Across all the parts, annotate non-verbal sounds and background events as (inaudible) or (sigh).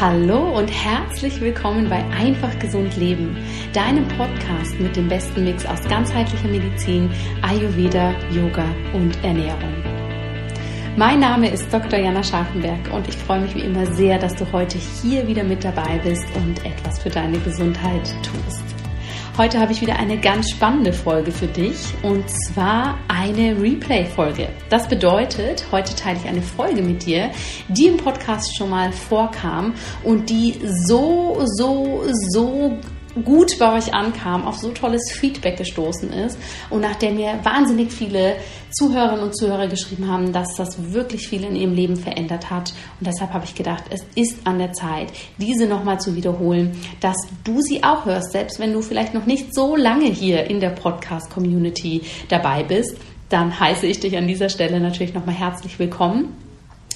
Hallo und herzlich willkommen bei Einfach Gesund Leben, deinem Podcast mit dem besten Mix aus ganzheitlicher Medizin, Ayurveda, Yoga und Ernährung. Mein Name ist Dr. Jana Scharfenberg und ich freue mich wie immer sehr, dass du heute hier wieder mit dabei bist und etwas für deine Gesundheit tust. Heute habe ich wieder eine ganz spannende Folge für dich und zwar eine Replay-Folge. Das bedeutet, heute teile ich eine Folge mit dir, die im Podcast schon mal vorkam und die so, so, so gut bei euch ankam, auf so tolles Feedback gestoßen ist und nachdem mir wahnsinnig viele Zuhörerinnen und Zuhörer geschrieben haben, dass das wirklich viel in ihrem Leben verändert hat. Und deshalb habe ich gedacht, es ist an der Zeit, diese nochmal zu wiederholen, dass du sie auch hörst, selbst wenn du vielleicht noch nicht so lange hier in der Podcast-Community dabei bist. Dann heiße ich dich an dieser Stelle natürlich nochmal herzlich willkommen.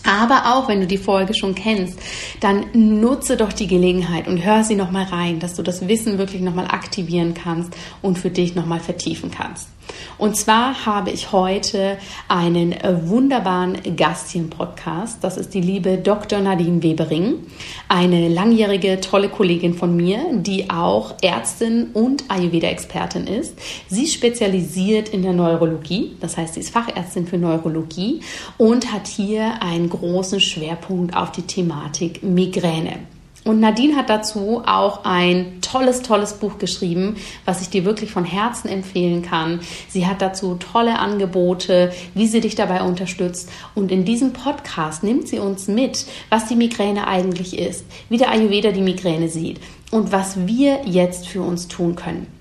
Aber auch wenn du die Folge schon kennst, dann nutze doch die Gelegenheit und hör sie nochmal rein, dass du das Wissen wirklich nochmal aktivieren kannst und für dich nochmal vertiefen kannst. Und zwar habe ich heute einen wunderbaren Gast hier im Podcast. Das ist die liebe Dr. Nadine Webering, eine langjährige tolle Kollegin von mir, die auch Ärztin und Ayurveda-Expertin ist. Sie spezialisiert in der Neurologie, das heißt, sie ist Fachärztin für Neurologie und hat hier einen großen Schwerpunkt auf die Thematik Migräne. Und Nadine hat dazu auch ein tolles, tolles Buch geschrieben, was ich dir wirklich von Herzen empfehlen kann. Sie hat dazu tolle Angebote, wie sie dich dabei unterstützt. Und in diesem Podcast nimmt sie uns mit, was die Migräne eigentlich ist, wie der Ayurveda die Migräne sieht und was wir jetzt für uns tun können.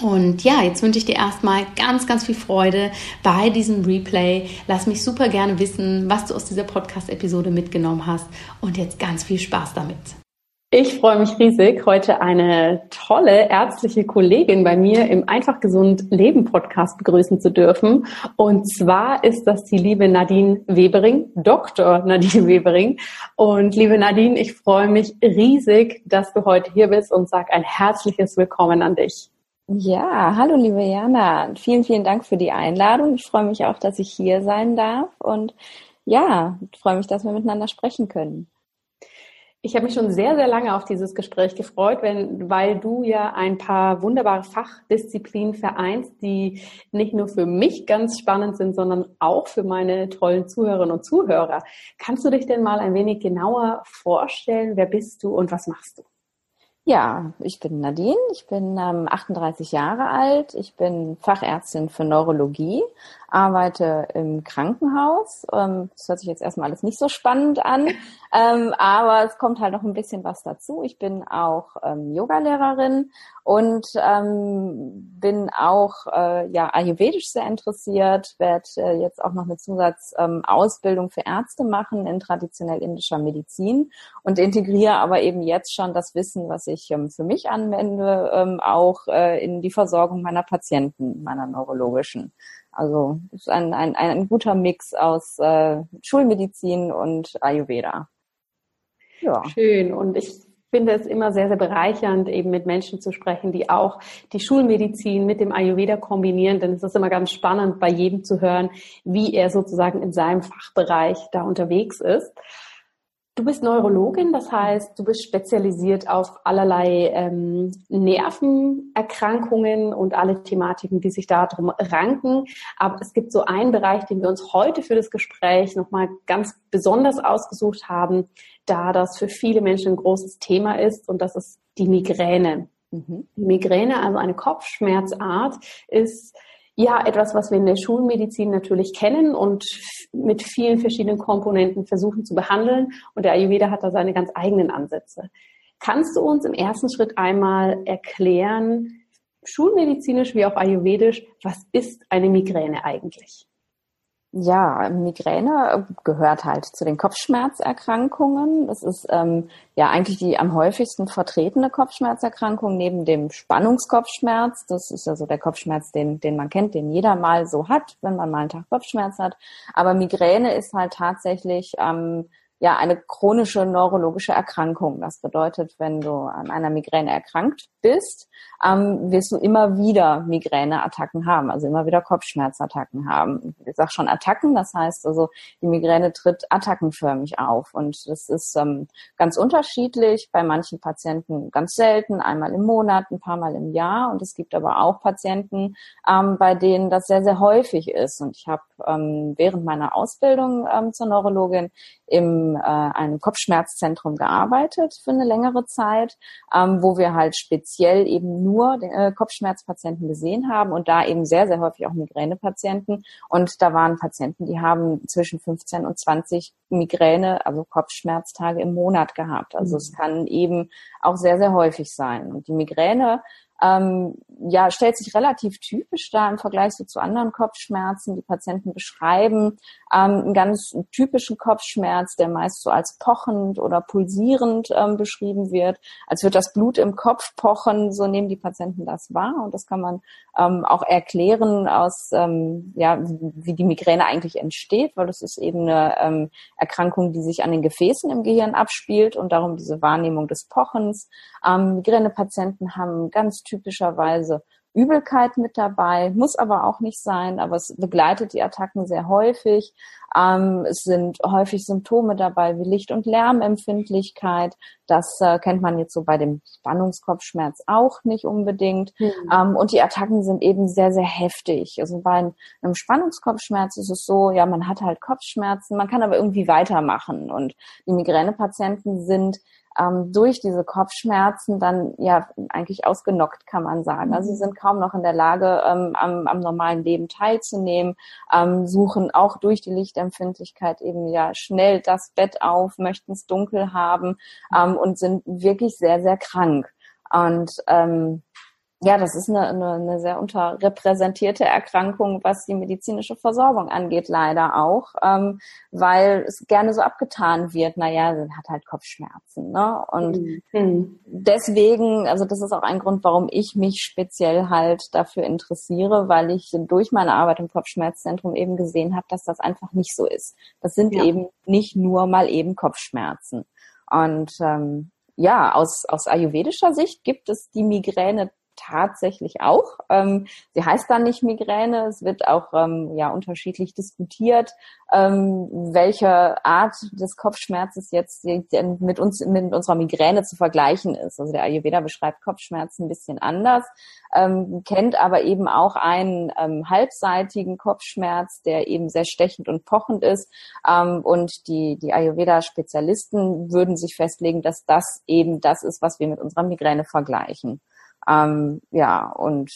Und ja, jetzt wünsche ich dir erstmal ganz, ganz viel Freude bei diesem Replay. Lass mich super gerne wissen, was du aus dieser Podcast-Episode mitgenommen hast. Und jetzt ganz viel Spaß damit. Ich freue mich riesig, heute eine tolle ärztliche Kollegin bei mir im Einfach Gesund Leben Podcast begrüßen zu dürfen. Und zwar ist das die liebe Nadine Webering, Dr. Nadine (laughs) Webering. Und liebe Nadine, ich freue mich riesig, dass du heute hier bist und sag ein herzliches Willkommen an dich. Ja, hallo liebe Jana. Vielen, vielen Dank für die Einladung. Ich freue mich auch, dass ich hier sein darf und ja, freue mich, dass wir miteinander sprechen können. Ich habe mich schon sehr, sehr lange auf dieses Gespräch gefreut, wenn, weil du ja ein paar wunderbare Fachdisziplinen vereinst, die nicht nur für mich ganz spannend sind, sondern auch für meine tollen Zuhörerinnen und Zuhörer. Kannst du dich denn mal ein wenig genauer vorstellen? Wer bist du und was machst du? Ja, ich bin Nadine, ich bin ähm, 38 Jahre alt, ich bin Fachärztin für Neurologie, arbeite im Krankenhaus. Ähm, das hört sich jetzt erstmal alles nicht so spannend an, (laughs) ähm, aber es kommt halt noch ein bisschen was dazu. Ich bin auch ähm, Yogalehrerin und ähm, bin auch äh, ja ayurvedisch sehr interessiert, werde äh, jetzt auch noch eine Zusatzausbildung für Ärzte machen in traditionell indischer Medizin und integriere aber eben jetzt schon das Wissen, was ich für mich anwende, auch äh, in die Versorgung meiner Patienten, meiner neurologischen. Also ist ein, ein, ein guter Mix aus äh, Schulmedizin und Ayurveda. Ja. Schön. Und ich finde es immer sehr, sehr bereichernd, eben mit Menschen zu sprechen, die auch die Schulmedizin mit dem Ayurveda kombinieren. Denn es ist immer ganz spannend, bei jedem zu hören, wie er sozusagen in seinem Fachbereich da unterwegs ist. Du bist Neurologin, das heißt, du bist spezialisiert auf allerlei ähm, Nervenerkrankungen und alle Thematiken, die sich darum ranken. Aber es gibt so einen Bereich, den wir uns heute für das Gespräch nochmal ganz besonders ausgesucht haben, da das für viele Menschen ein großes Thema ist und das ist die Migräne. Mhm. Die Migräne, also eine Kopfschmerzart, ist ja, etwas, was wir in der Schulmedizin natürlich kennen und mit vielen verschiedenen Komponenten versuchen zu behandeln. Und der Ayurveda hat da seine ganz eigenen Ansätze. Kannst du uns im ersten Schritt einmal erklären, schulmedizinisch wie auch ayurvedisch, was ist eine Migräne eigentlich? Ja, Migräne gehört halt zu den Kopfschmerzerkrankungen. Das ist ähm, ja eigentlich die am häufigsten vertretene Kopfschmerzerkrankung neben dem Spannungskopfschmerz. Das ist ja so der Kopfschmerz, den, den man kennt, den jeder mal so hat, wenn man mal einen Tag Kopfschmerz hat. Aber Migräne ist halt tatsächlich am ja eine chronische neurologische Erkrankung. Das bedeutet, wenn du an einer Migräne erkrankt bist, ähm, wirst du immer wieder Migräneattacken haben, also immer wieder Kopfschmerzattacken haben. Ich sage schon Attacken, das heißt also, die Migräne tritt attackenförmig auf und das ist ähm, ganz unterschiedlich. Bei manchen Patienten ganz selten, einmal im Monat, ein paar Mal im Jahr und es gibt aber auch Patienten, ähm, bei denen das sehr, sehr häufig ist. Und ich habe ähm, während meiner Ausbildung ähm, zur Neurologin im äh, einem Kopfschmerzzentrum gearbeitet für eine längere Zeit, ähm, wo wir halt speziell eben nur äh, Kopfschmerzpatienten gesehen haben und da eben sehr, sehr häufig auch Migränepatienten. Und da waren Patienten, die haben zwischen 15 und 20 Migräne, also Kopfschmerztage im Monat gehabt. Also mhm. es kann eben auch sehr, sehr häufig sein. Und die Migräne ähm, ja, stellt sich relativ typisch dar im Vergleich so zu anderen Kopfschmerzen. Die Patienten beschreiben ähm, einen ganz typischen Kopfschmerz, der meist so als pochend oder pulsierend ähm, beschrieben wird, als wird das Blut im Kopf pochen, so nehmen die Patienten das wahr und das kann man ähm, auch erklären aus, ähm, ja, wie die Migräne eigentlich entsteht, weil das ist eben eine ähm, Erkrankung, die sich an den Gefäßen im Gehirn abspielt und darum diese Wahrnehmung des Pochens. Ähm, Migränepatienten haben ganz typischerweise Übelkeit mit dabei, muss aber auch nicht sein, aber es begleitet die Attacken sehr häufig. Ähm, es sind häufig Symptome dabei wie Licht- und Lärmempfindlichkeit. Das äh, kennt man jetzt so bei dem Spannungskopfschmerz auch nicht unbedingt. Mhm. Ähm, und die Attacken sind eben sehr, sehr heftig. Also bei einem Spannungskopfschmerz ist es so, ja, man hat halt Kopfschmerzen, man kann aber irgendwie weitermachen. Und die Migränepatienten sind ähm, durch diese Kopfschmerzen dann ja eigentlich ausgenockt, kann man sagen. Also sie mhm. sind kaum noch in der Lage, ähm, am, am normalen Leben teilzunehmen, ähm, suchen auch durch die Lichtempfindlichkeit eben ja schnell das Bett auf, möchten es dunkel haben ähm, und sind wirklich sehr, sehr krank. Und ähm, ja, das ist eine, eine, eine sehr unterrepräsentierte Erkrankung, was die medizinische Versorgung angeht, leider auch, ähm, weil es gerne so abgetan wird, naja, sie hat halt Kopfschmerzen. Ne? Und mhm. deswegen, also das ist auch ein Grund, warum ich mich speziell halt dafür interessiere, weil ich durch meine Arbeit im Kopfschmerzzentrum eben gesehen habe, dass das einfach nicht so ist. Das sind ja. eben nicht nur mal eben Kopfschmerzen. Und ähm, ja, aus, aus ayurvedischer Sicht gibt es die Migräne tatsächlich auch. Ähm, sie heißt dann nicht Migräne. Es wird auch ähm, ja unterschiedlich diskutiert, ähm, welche Art des Kopfschmerzes jetzt mit uns mit unserer Migräne zu vergleichen ist. Also der Ayurveda beschreibt Kopfschmerzen ein bisschen anders, ähm, kennt aber eben auch einen ähm, halbseitigen Kopfschmerz, der eben sehr stechend und pochend ist. Ähm, und die die Ayurveda-Spezialisten würden sich festlegen, dass das eben das ist, was wir mit unserer Migräne vergleichen. Ähm, ja, und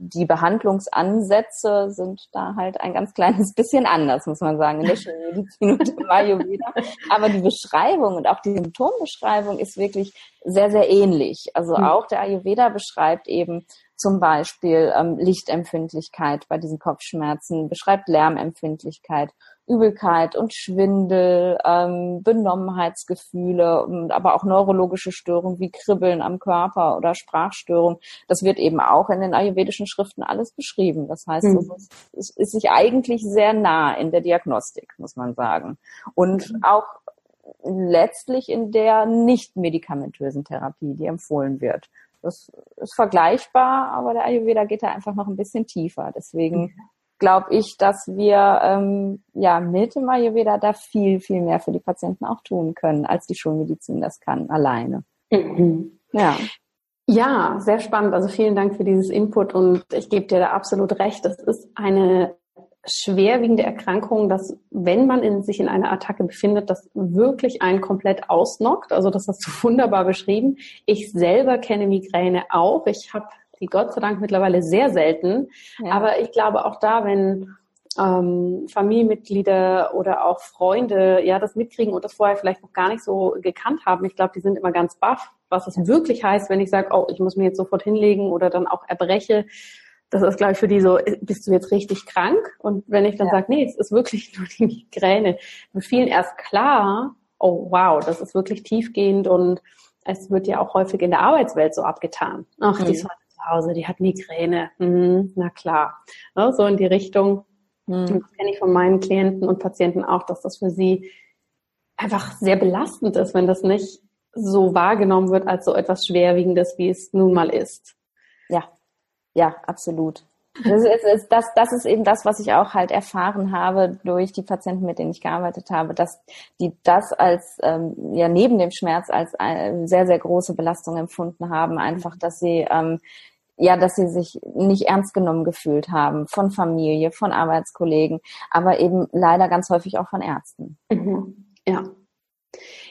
die Behandlungsansätze sind da halt ein ganz kleines (laughs) bisschen anders, muss man sagen, in der Schulmedizin und im Ayurveda. Aber die Beschreibung und auch die Symptombeschreibung ist wirklich sehr, sehr ähnlich. Also hm. auch der Ayurveda beschreibt eben zum Beispiel ähm, Lichtempfindlichkeit bei diesen Kopfschmerzen, beschreibt Lärmempfindlichkeit Übelkeit und Schwindel, ähm, Benommenheitsgefühle, aber auch neurologische Störungen wie Kribbeln am Körper oder Sprachstörungen. Das wird eben auch in den ayurvedischen Schriften alles beschrieben. Das heißt, mhm. es ist sich eigentlich sehr nah in der Diagnostik, muss man sagen. Und mhm. auch letztlich in der nicht medikamentösen Therapie, die empfohlen wird. Das ist vergleichbar, aber der Ayurveda geht da einfach noch ein bisschen tiefer. Deswegen glaube ich, dass wir ähm, ja mit dem Ayurveda da viel, viel mehr für die Patienten auch tun können, als die Schulmedizin das kann, alleine. Mhm. Ja. Ja, sehr spannend. Also vielen Dank für dieses Input und ich gebe dir da absolut recht. Das ist eine schwerwiegende Erkrankung, dass wenn man in, sich in einer Attacke befindet, das wirklich einen komplett ausnockt. Also das hast du (laughs) wunderbar beschrieben. Ich selber kenne Migräne auch. Ich habe die Gott sei Dank mittlerweile sehr selten. Ja. Aber ich glaube auch da, wenn ähm, Familienmitglieder oder auch Freunde ja das mitkriegen und das vorher vielleicht noch gar nicht so gekannt haben, ich glaube, die sind immer ganz baff, was es wirklich heißt, wenn ich sage, oh, ich muss mir jetzt sofort hinlegen oder dann auch erbreche. Das ist, glaube ich, für die so, bist du jetzt richtig krank? Und wenn ich dann ja. sage, nee, es ist wirklich (laughs) nur die Migräne, wird vielen erst klar, oh wow, das ist wirklich tiefgehend und es wird ja auch häufig in der Arbeitswelt so abgetan. Ach, mhm. die soll Hause, die hat Migräne. Mhm, na klar. Ja, so in die Richtung. Mhm. Das kenne ich von meinen Klienten und Patienten auch, dass das für sie einfach sehr belastend ist, wenn das nicht so wahrgenommen wird als so etwas Schwerwiegendes, wie es nun mal ist. Ja, ja, absolut. Das ist, das, das ist eben das, was ich auch halt erfahren habe durch die Patienten, mit denen ich gearbeitet habe, dass die das als ähm, ja neben dem Schmerz als eine sehr sehr große Belastung empfunden haben, einfach, dass sie ähm, ja, dass sie sich nicht ernst genommen gefühlt haben von Familie, von Arbeitskollegen, aber eben leider ganz häufig auch von Ärzten. Mhm. Ja.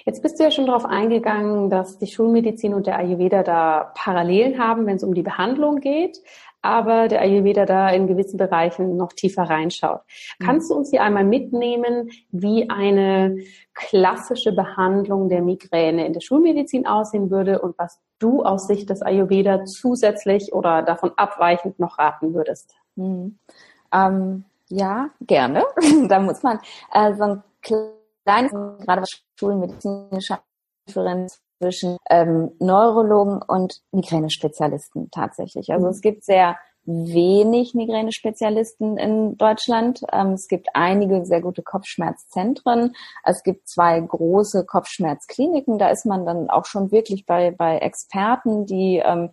Jetzt bist du ja schon darauf eingegangen, dass die Schulmedizin und der Ayurveda da Parallelen haben, wenn es um die Behandlung geht aber der Ayurveda da in gewissen Bereichen noch tiefer reinschaut. Mhm. Kannst du uns hier einmal mitnehmen, wie eine klassische Behandlung der Migräne in der Schulmedizin aussehen würde und was du aus Sicht des Ayurveda zusätzlich oder davon abweichend noch raten würdest? Mhm. Ähm, ja, gerne. (laughs) da muss man äh, so ein kleines, gerade was schulmedizinische Differenz zwischen ähm, Neurologen und Migränespezialisten tatsächlich. Also mhm. es gibt sehr wenig Migränespezialisten in Deutschland. Ähm, es gibt einige sehr gute Kopfschmerzzentren. Es gibt zwei große Kopfschmerzkliniken. Da ist man dann auch schon wirklich bei, bei Experten, die ähm,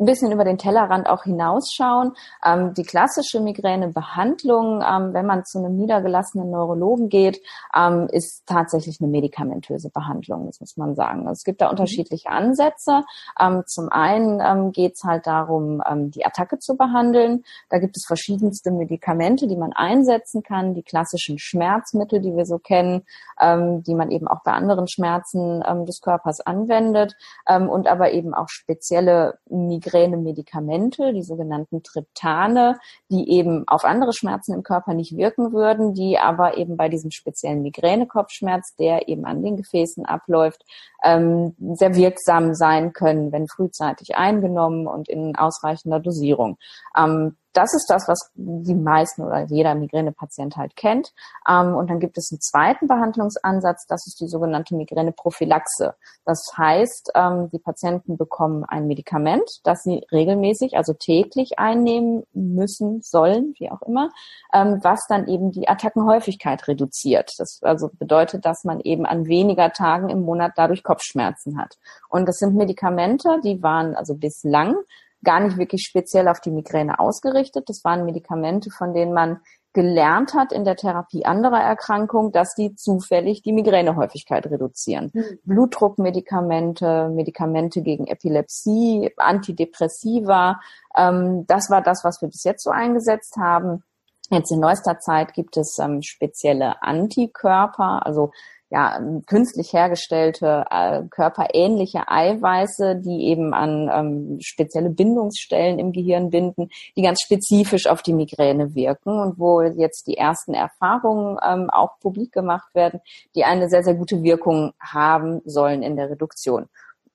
ein bisschen über den Tellerrand auch hinausschauen. Ähm, die klassische Migränebehandlung, ähm, wenn man zu einem niedergelassenen Neurologen geht, ähm, ist tatsächlich eine medikamentöse Behandlung, das muss man sagen. Es gibt da mhm. unterschiedliche Ansätze. Ähm, zum einen ähm, geht es halt darum, ähm, die Attacke zu behandeln. Da gibt es verschiedenste Medikamente, die man einsetzen kann, die klassischen Schmerzmittel, die wir so kennen, die man eben auch bei anderen Schmerzen des Körpers anwendet und aber eben auch spezielle Migräne Migräne-Medikamente, die sogenannten Triptane, die eben auf andere Schmerzen im Körper nicht wirken würden, die aber eben bei diesem speziellen Migräne-Kopfschmerz, der eben an den Gefäßen abläuft, ähm, sehr wirksam sein können, wenn frühzeitig eingenommen und in ausreichender Dosierung. Ähm, das ist das, was die meisten oder jeder Migränepatient halt kennt. Ähm, und dann gibt es einen zweiten Behandlungsansatz, das ist die sogenannte Migräneprophylaxe. Das heißt, ähm, die Patienten bekommen ein Medikament, das sie regelmäßig, also täglich einnehmen müssen, sollen, wie auch immer, ähm, was dann eben die Attackenhäufigkeit reduziert. Das also bedeutet, dass man eben an weniger Tagen im Monat dadurch Kopfschmerzen hat. Und das sind Medikamente, die waren also bislang gar nicht wirklich speziell auf die Migräne ausgerichtet. Das waren Medikamente, von denen man gelernt hat in der Therapie anderer Erkrankungen, dass die zufällig die Migränehäufigkeit reduzieren. Mhm. Blutdruckmedikamente, Medikamente gegen Epilepsie, Antidepressiva, ähm, das war das, was wir bis jetzt so eingesetzt haben. Jetzt in neuester Zeit gibt es ähm, spezielle Antikörper, also ja, künstlich hergestellte, äh, körperähnliche Eiweiße, die eben an ähm, spezielle Bindungsstellen im Gehirn binden, die ganz spezifisch auf die Migräne wirken und wo jetzt die ersten Erfahrungen ähm, auch publik gemacht werden, die eine sehr, sehr gute Wirkung haben sollen in der Reduktion.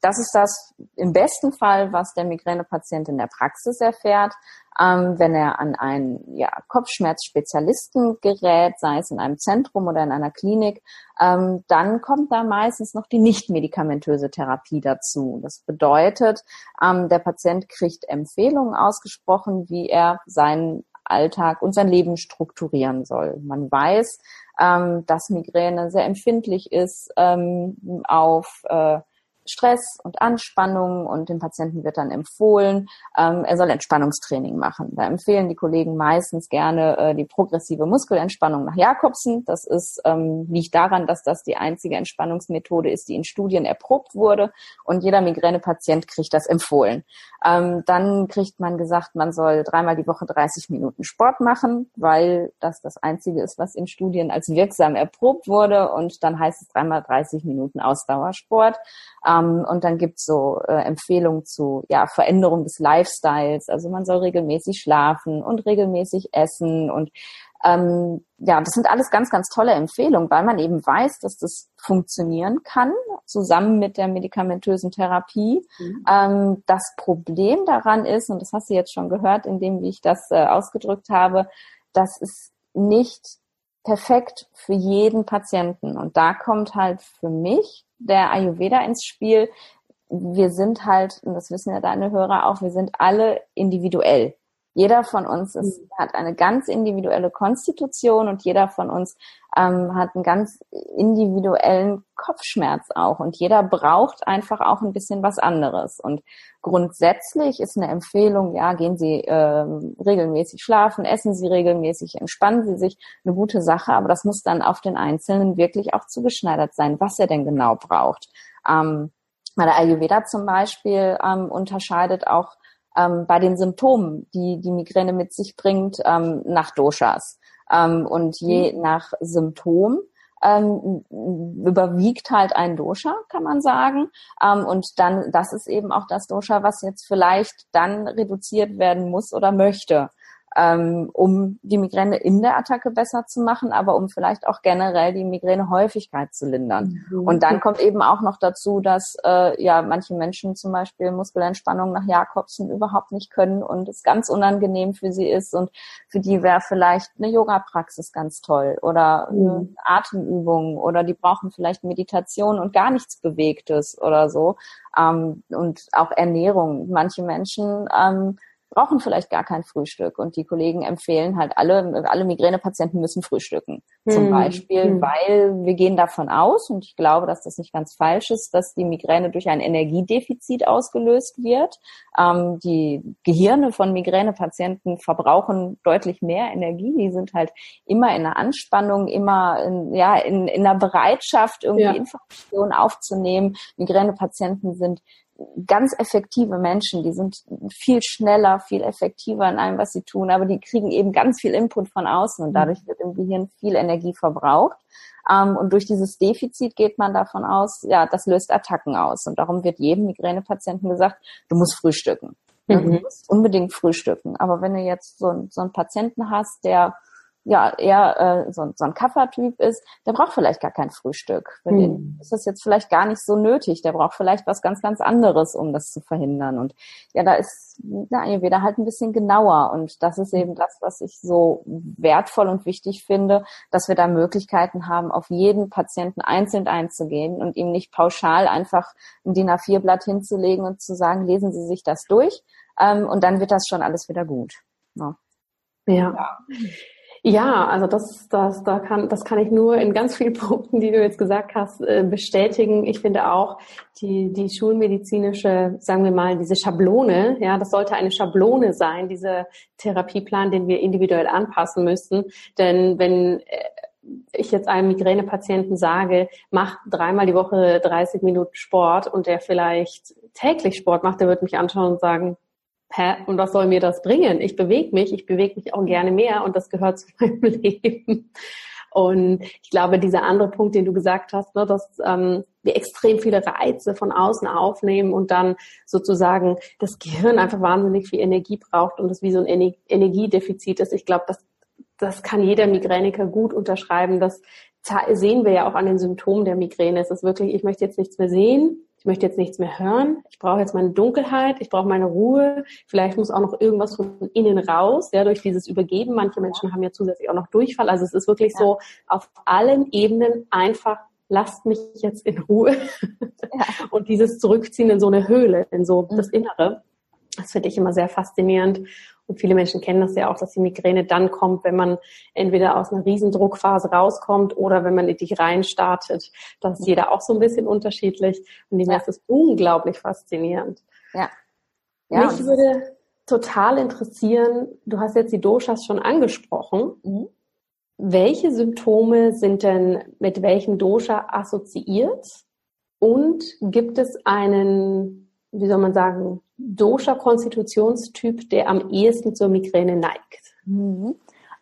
Das ist das im besten Fall, was der Migränepatient in der Praxis erfährt. Ähm, wenn er an einen ja, Kopfschmerzspezialisten gerät, sei es in einem Zentrum oder in einer Klinik, ähm, dann kommt da meistens noch die nicht-medikamentöse Therapie dazu. Das bedeutet, ähm, der Patient kriegt Empfehlungen ausgesprochen, wie er seinen Alltag und sein Leben strukturieren soll. Man weiß, ähm, dass Migräne sehr empfindlich ist ähm, auf äh, Stress und Anspannung und dem Patienten wird dann empfohlen, ähm, er soll Entspannungstraining machen. Da empfehlen die Kollegen meistens gerne äh, die progressive Muskelentspannung nach Jakobsen. Das ist, ähm, liegt daran, dass das die einzige Entspannungsmethode ist, die in Studien erprobt wurde und jeder Migränepatient kriegt das empfohlen. Ähm, dann kriegt man gesagt, man soll dreimal die Woche 30 Minuten Sport machen, weil das das einzige ist, was in Studien als wirksam erprobt wurde und dann heißt es dreimal 30 Minuten Ausdauersport. Und dann gibt's so äh, Empfehlungen zu ja, Veränderung des Lifestyles. Also man soll regelmäßig schlafen und regelmäßig essen und ähm, ja, das sind alles ganz, ganz tolle Empfehlungen, weil man eben weiß, dass das funktionieren kann, zusammen mit der medikamentösen Therapie. Mhm. Ähm, das Problem daran ist, und das hast du jetzt schon gehört, in dem, wie ich das äh, ausgedrückt habe, dass es nicht perfekt für jeden Patienten. Und da kommt halt für mich der Ayurveda ins Spiel. Wir sind halt, und das wissen ja deine Hörer auch, wir sind alle individuell. Jeder von uns ist, mhm. hat eine ganz individuelle Konstitution und jeder von uns ähm, hat einen ganz individuellen Kopfschmerz auch und jeder braucht einfach auch ein bisschen was anderes. Und grundsätzlich ist eine Empfehlung, ja, gehen Sie äh, regelmäßig schlafen, essen Sie regelmäßig, entspannen Sie sich, eine gute Sache, aber das muss dann auf den Einzelnen wirklich auch zugeschneidert sein, was er denn genau braucht. Ähm, bei der Ayurveda zum Beispiel ähm, unterscheidet auch ähm, bei den Symptomen, die die Migräne mit sich bringt, ähm, nach Doshas. Ähm, und je mhm. nach Symptom ähm, überwiegt halt ein Dosha, kann man sagen. Ähm, und dann, das ist eben auch das Dosha, was jetzt vielleicht dann reduziert werden muss oder möchte ähm, um die Migräne in der Attacke besser zu machen, aber um vielleicht auch generell die Migränehäufigkeit zu lindern. Mhm. Und dann kommt eben auch noch dazu, dass äh, ja manche Menschen zum Beispiel Muskelentspannung nach Jakobsen überhaupt nicht können und es ganz unangenehm für sie ist und für die wäre vielleicht eine Yoga-Praxis ganz toll oder mhm. Atemübung oder die brauchen vielleicht Meditation und gar nichts Bewegtes oder so. Ähm, und auch Ernährung. Manche Menschen ähm, brauchen vielleicht gar kein Frühstück. Und die Kollegen empfehlen halt alle, alle Migränepatienten müssen frühstücken. Zum hm. Beispiel, hm. weil wir gehen davon aus, und ich glaube, dass das nicht ganz falsch ist, dass die Migräne durch ein Energiedefizit ausgelöst wird. Ähm, die Gehirne von Migränepatienten verbrauchen deutlich mehr Energie. Die sind halt immer in der Anspannung, immer in, ja, in, in der Bereitschaft, irgendwie ja. Informationen aufzunehmen. Migränepatienten sind ganz effektive Menschen, die sind viel schneller, viel effektiver in allem, was sie tun, aber die kriegen eben ganz viel Input von außen und mhm. dadurch wird im Gehirn viel Energie verbraucht. Ähm, und durch dieses Defizit geht man davon aus, ja, das löst Attacken aus. Und darum wird jedem Migränepatienten gesagt, du musst frühstücken. Mhm. Du musst unbedingt frühstücken. Aber wenn du jetzt so, so einen Patienten hast, der ja eher äh, so, so ein Kaffertyp ist, der braucht vielleicht gar kein Frühstück. Für hm. den ist das jetzt vielleicht gar nicht so nötig. Der braucht vielleicht was ganz, ganz anderes, um das zu verhindern. Und ja, da ist der Ayurveda halt ein bisschen genauer. Und das ist eben das, was ich so wertvoll und wichtig finde, dass wir da Möglichkeiten haben, auf jeden Patienten einzeln einzugehen und ihm nicht pauschal einfach ein DIN A4-Blatt hinzulegen und zu sagen, lesen Sie sich das durch. Ähm, und dann wird das schon alles wieder gut. Ja. ja. ja. Ja, also das, das, da kann, das kann ich nur in ganz vielen (laughs) Punkten, die du jetzt gesagt hast, äh, bestätigen. Ich finde auch die, die schulmedizinische, sagen wir mal, diese Schablone, ja, das sollte eine Schablone sein, dieser Therapieplan, den wir individuell anpassen müssen. Denn wenn äh, ich jetzt einem Migränepatienten sage, mach dreimal die Woche 30 Minuten Sport und der vielleicht täglich Sport macht, der wird mich anschauen und sagen, hä, und was soll mir das bringen? Ich bewege mich, ich bewege mich auch gerne mehr und das gehört (laughs) zu meinem Leben. Und ich glaube, dieser andere Punkt, den du gesagt hast, ne, dass ähm, wir extrem viele Reize von außen aufnehmen und dann sozusagen das Gehirn einfach wahnsinnig viel Energie braucht und das wie so ein Ener Energiedefizit ist. Ich glaube, das, das kann jeder Migräniker gut unterschreiben. Das sehen wir ja auch an den Symptomen der Migräne. Es ist wirklich, ich möchte jetzt nichts mehr sehen, ich möchte jetzt nichts mehr hören, ich brauche jetzt meine Dunkelheit, ich brauche meine Ruhe, vielleicht muss auch noch irgendwas von innen raus, ja, durch dieses Übergeben. Manche Menschen haben ja zusätzlich auch noch Durchfall. Also es ist wirklich ja. so auf allen Ebenen einfach lasst mich jetzt in Ruhe. Ja. (laughs) Und dieses Zurückziehen in so eine Höhle, in so das Innere, das finde ich immer sehr faszinierend. Und viele Menschen kennen das ja auch, dass die Migräne dann kommt, wenn man entweder aus einer Riesendruckphase rauskommt oder wenn man in die rein startet. Das ist jeder auch so ein bisschen unterschiedlich. Und die ja. ist unglaublich faszinierend. Ja. ja Mich würde total interessieren, du hast jetzt die Doshas schon angesprochen. Mhm. Welche Symptome sind denn mit welchem Dosha assoziiert? Und gibt es einen, wie soll man sagen, Dosha-Konstitutionstyp, der am ehesten zur Migräne neigt? Mhm.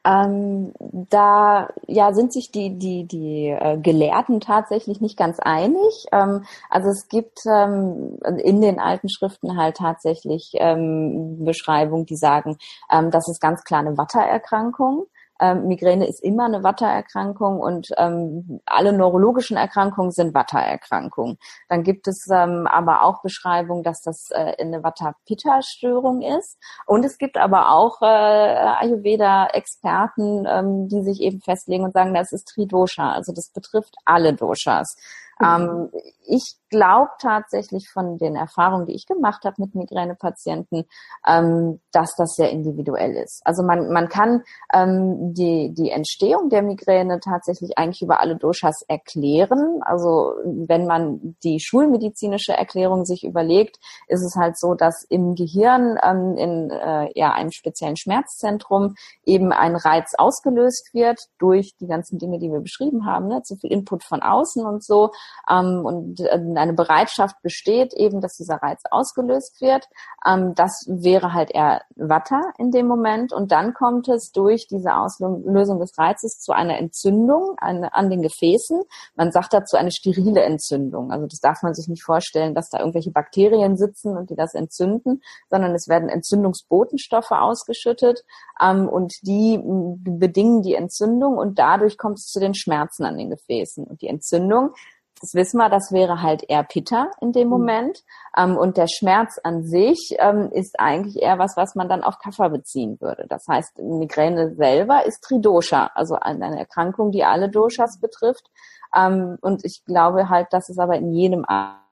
Ähm, da ja sind sich die die die äh, Gelehrten tatsächlich nicht ganz einig. Ähm, also es gibt ähm, in den alten Schriften halt tatsächlich ähm, Beschreibungen, die sagen, ähm, das ist ganz klar eine Wattererkrankung. Ähm, Migräne ist immer eine Wattererkrankung und ähm, alle neurologischen Erkrankungen sind Wattererkrankungen. Dann gibt es ähm, aber auch Beschreibungen, dass das äh, eine Vata-Pitta-Störung ist. Und es gibt aber auch äh, Ayurveda-Experten, ähm, die sich eben festlegen und sagen, das ist Tridosha. Also das betrifft alle Doshas. Mhm. Ähm, ich glaube tatsächlich von den Erfahrungen, die ich gemacht habe mit Migränepatienten, ähm, dass das sehr individuell ist. Also man, man kann ähm, die, die Entstehung der Migräne tatsächlich eigentlich über alle Doshas erklären. Also wenn man die schulmedizinische Erklärung sich überlegt, ist es halt so, dass im Gehirn ähm, in äh, ja, einem speziellen Schmerzzentrum eben ein Reiz ausgelöst wird durch die ganzen Dinge, die wir beschrieben haben, ne? zu viel Input von außen und so. Ähm, und eine Bereitschaft besteht eben, dass dieser Reiz ausgelöst wird. Ähm, das wäre halt eher Watter in dem Moment. Und dann kommt es durch diese Auslösung des Reizes zu einer Entzündung an, an den Gefäßen. Man sagt dazu eine sterile Entzündung. Also das darf man sich nicht vorstellen, dass da irgendwelche Bakterien sitzen und die das entzünden, sondern es werden Entzündungsbotenstoffe ausgeschüttet ähm, und die bedingen die Entzündung und dadurch kommt es zu den Schmerzen an den Gefäßen. Und die Entzündung das wissen wir, das wäre halt eher Pitta in dem mhm. Moment. Ähm, und der Schmerz an sich ähm, ist eigentlich eher was, was man dann auf Kaffer beziehen würde. Das heißt, Migräne selber ist Tridosha, also eine Erkrankung, die alle Doshas betrifft. Ähm, und ich glaube halt, dass es aber in jedem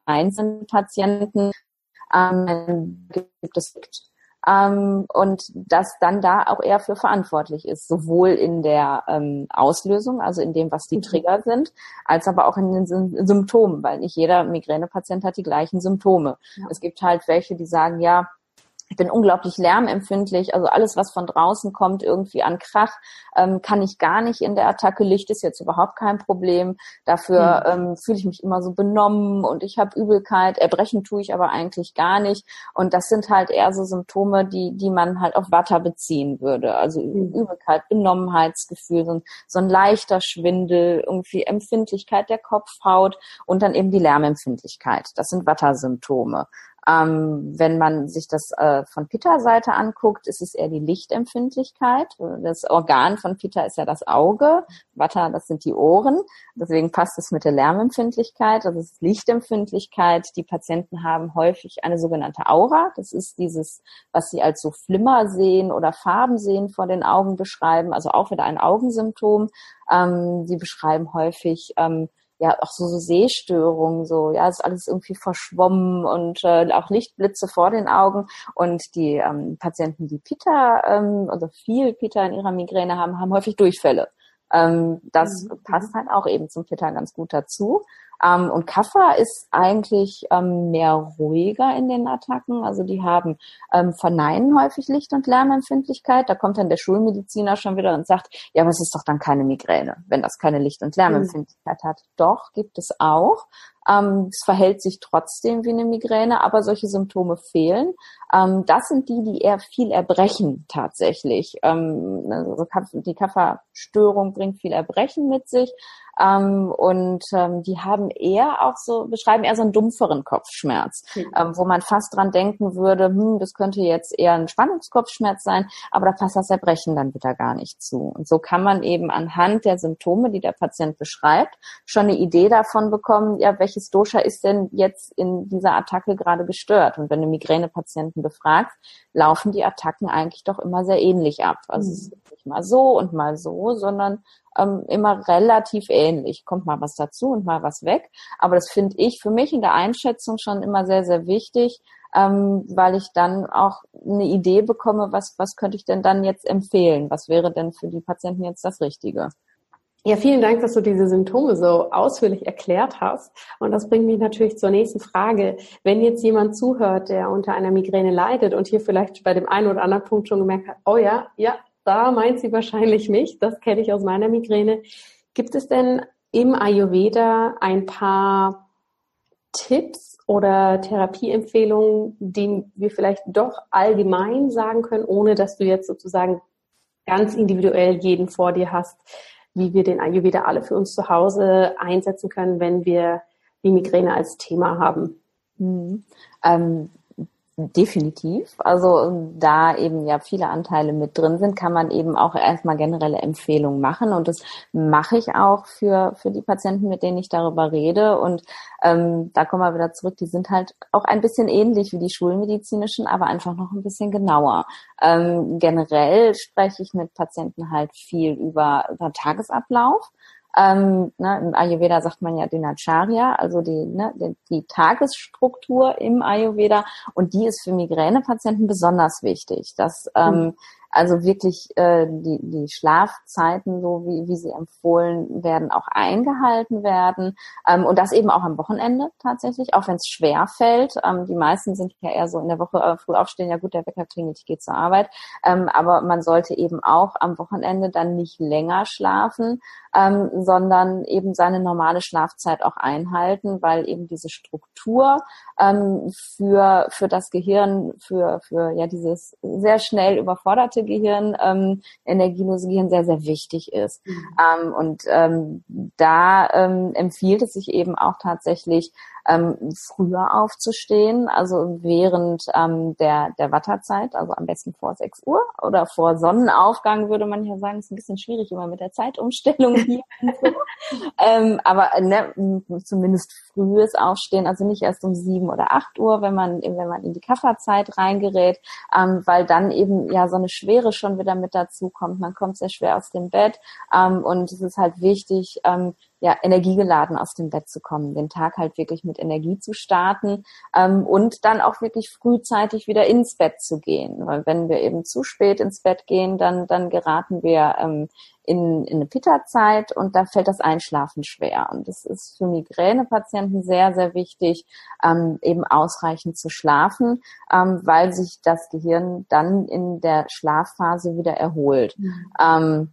einzelnen Patienten ähm, gibt es ähm, und dass dann da auch er für verantwortlich ist, sowohl in der ähm, Auslösung, also in dem, was die mhm. Trigger sind, als aber auch in den Symptomen, weil nicht jeder Migränepatient hat die gleichen Symptome. Ja. Es gibt halt welche, die sagen, ja, ich bin unglaublich lärmempfindlich, also alles, was von draußen kommt, irgendwie an Krach, ähm, kann ich gar nicht in der Attacke. Licht ist jetzt überhaupt kein Problem. Dafür mhm. ähm, fühle ich mich immer so benommen und ich habe Übelkeit. Erbrechen tue ich aber eigentlich gar nicht. Und das sind halt eher so Symptome, die, die man halt auf Watter beziehen würde. Also mhm. Übelkeit, Benommenheitsgefühl, so ein, so ein leichter Schwindel, irgendwie Empfindlichkeit der Kopfhaut und dann eben die Lärmempfindlichkeit. Das sind Watter-Symptome. Ähm, wenn man sich das äh, von Pitta-Seite anguckt, ist es eher die Lichtempfindlichkeit. Das Organ von Pitta ist ja das Auge, Vata, das sind die Ohren. Deswegen passt es mit der Lärmempfindlichkeit. Das ist Lichtempfindlichkeit. Die Patienten haben häufig eine sogenannte Aura. Das ist dieses, was sie als so Flimmer sehen oder Farben sehen vor den Augen beschreiben. Also auch wieder ein Augensymptom. Ähm, sie beschreiben häufig ähm, ja auch so, so Sehstörungen, so ja, ist alles irgendwie verschwommen und äh, auch Lichtblitze vor den Augen. Und die ähm, Patienten, die Pita, ähm, also viel Pita in ihrer Migräne haben, haben häufig Durchfälle. Ähm, das mhm. passt halt auch eben zum Pita ganz gut dazu. Ähm, und Kaffer ist eigentlich ähm, mehr ruhiger in den Attacken. Also die haben ähm, verneinen häufig Licht- und Lärmempfindlichkeit. Da kommt dann der Schulmediziner schon wieder und sagt, ja, aber es ist doch dann keine Migräne, wenn das keine Licht- und Lärmempfindlichkeit mhm. hat. Doch, gibt es auch. Ähm, es verhält sich trotzdem wie eine Migräne, aber solche Symptome fehlen. Ähm, das sind die, die eher viel erbrechen tatsächlich. Ähm, also die Kafferstörung bringt viel Erbrechen mit sich. Ähm, und ähm, die haben eher auch so, beschreiben eher so einen dumpferen Kopfschmerz, mhm. ähm, wo man fast dran denken würde, hm, das könnte jetzt eher ein Spannungskopfschmerz sein, aber da passt das Erbrechen dann wieder gar nicht zu. Und so kann man eben anhand der Symptome, die der Patient beschreibt, schon eine Idee davon bekommen, ja, welches Dosha ist denn jetzt in dieser Attacke gerade gestört? Und wenn du Migränepatienten befragst, laufen die Attacken eigentlich doch immer sehr ähnlich ab. Also mhm. es ist nicht mal so und mal so, sondern ähm, immer relativ ähnlich. Kommt mal was dazu und mal was weg. Aber das finde ich für mich in der Einschätzung schon immer sehr, sehr wichtig, ähm, weil ich dann auch eine Idee bekomme, was, was könnte ich denn dann jetzt empfehlen? Was wäre denn für die Patienten jetzt das Richtige? Ja, vielen Dank, dass du diese Symptome so ausführlich erklärt hast. Und das bringt mich natürlich zur nächsten Frage. Wenn jetzt jemand zuhört, der unter einer Migräne leidet und hier vielleicht bei dem einen oder anderen Punkt schon gemerkt hat, oh ja, ja, da meint sie wahrscheinlich mich. Das kenne ich aus meiner Migräne. Gibt es denn im Ayurveda ein paar Tipps oder Therapieempfehlungen, die wir vielleicht doch allgemein sagen können, ohne dass du jetzt sozusagen ganz individuell jeden vor dir hast, wie wir den Ayurveda alle für uns zu Hause einsetzen können, wenn wir die Migräne als Thema haben? Mhm. Ähm, Definitiv. Also da eben ja viele Anteile mit drin sind, kann man eben auch erstmal generelle Empfehlungen machen. Und das mache ich auch für, für die Patienten, mit denen ich darüber rede. Und ähm, da kommen wir wieder zurück, die sind halt auch ein bisschen ähnlich wie die schulmedizinischen, aber einfach noch ein bisschen genauer. Ähm, generell spreche ich mit Patienten halt viel über, über Tagesablauf. Ähm, ne, Im Ayurveda sagt man ja Dinacharya, also die, ne, die, die Tagesstruktur im Ayurveda und die ist für Migränepatienten besonders wichtig. Dass ähm, mhm also wirklich äh, die, die Schlafzeiten, so wie, wie sie empfohlen werden, auch eingehalten werden. Ähm, und das eben auch am Wochenende tatsächlich, auch wenn es schwer fällt. Ähm, die meisten sind ja eher so in der Woche äh, früh aufstehen, ja gut, der Wecker klingelt, ich gehe zur Arbeit. Ähm, aber man sollte eben auch am Wochenende dann nicht länger schlafen, ähm, sondern eben seine normale Schlafzeit auch einhalten, weil eben diese Struktur ähm, für, für das Gehirn, für, für ja dieses sehr schnell überforderte Gehirn, ähm, energielose Gehirn sehr, sehr wichtig ist. Mhm. Ähm, und ähm, da ähm, empfiehlt es sich eben auch tatsächlich, ähm, früher aufzustehen, also während ähm, der, der Watterzeit, also am besten vor 6 Uhr oder vor Sonnenaufgang, würde man ja sagen, ist ein bisschen schwierig immer mit der Zeitumstellung (laughs) hier. ähm, aber ne, zumindest frühes Aufstehen, also nicht erst um 7 oder 8 Uhr, wenn man, wenn man in die Kafferzeit reingerät, ähm, weil dann eben ja so eine Schwere schon wieder mit dazu kommt. Man kommt sehr schwer aus dem Bett ähm, und es ist halt wichtig, ähm, ja, energiegeladen aus dem Bett zu kommen, den Tag halt wirklich mit Energie zu starten ähm, und dann auch wirklich frühzeitig wieder ins Bett zu gehen. Weil wenn wir eben zu spät ins Bett gehen, dann, dann geraten wir ähm, in, in eine Pitta-Zeit und da fällt das Einschlafen schwer. Und das ist für Migränepatienten sehr, sehr wichtig, ähm, eben ausreichend zu schlafen, ähm, weil sich das Gehirn dann in der Schlafphase wieder erholt. Mhm. Ähm,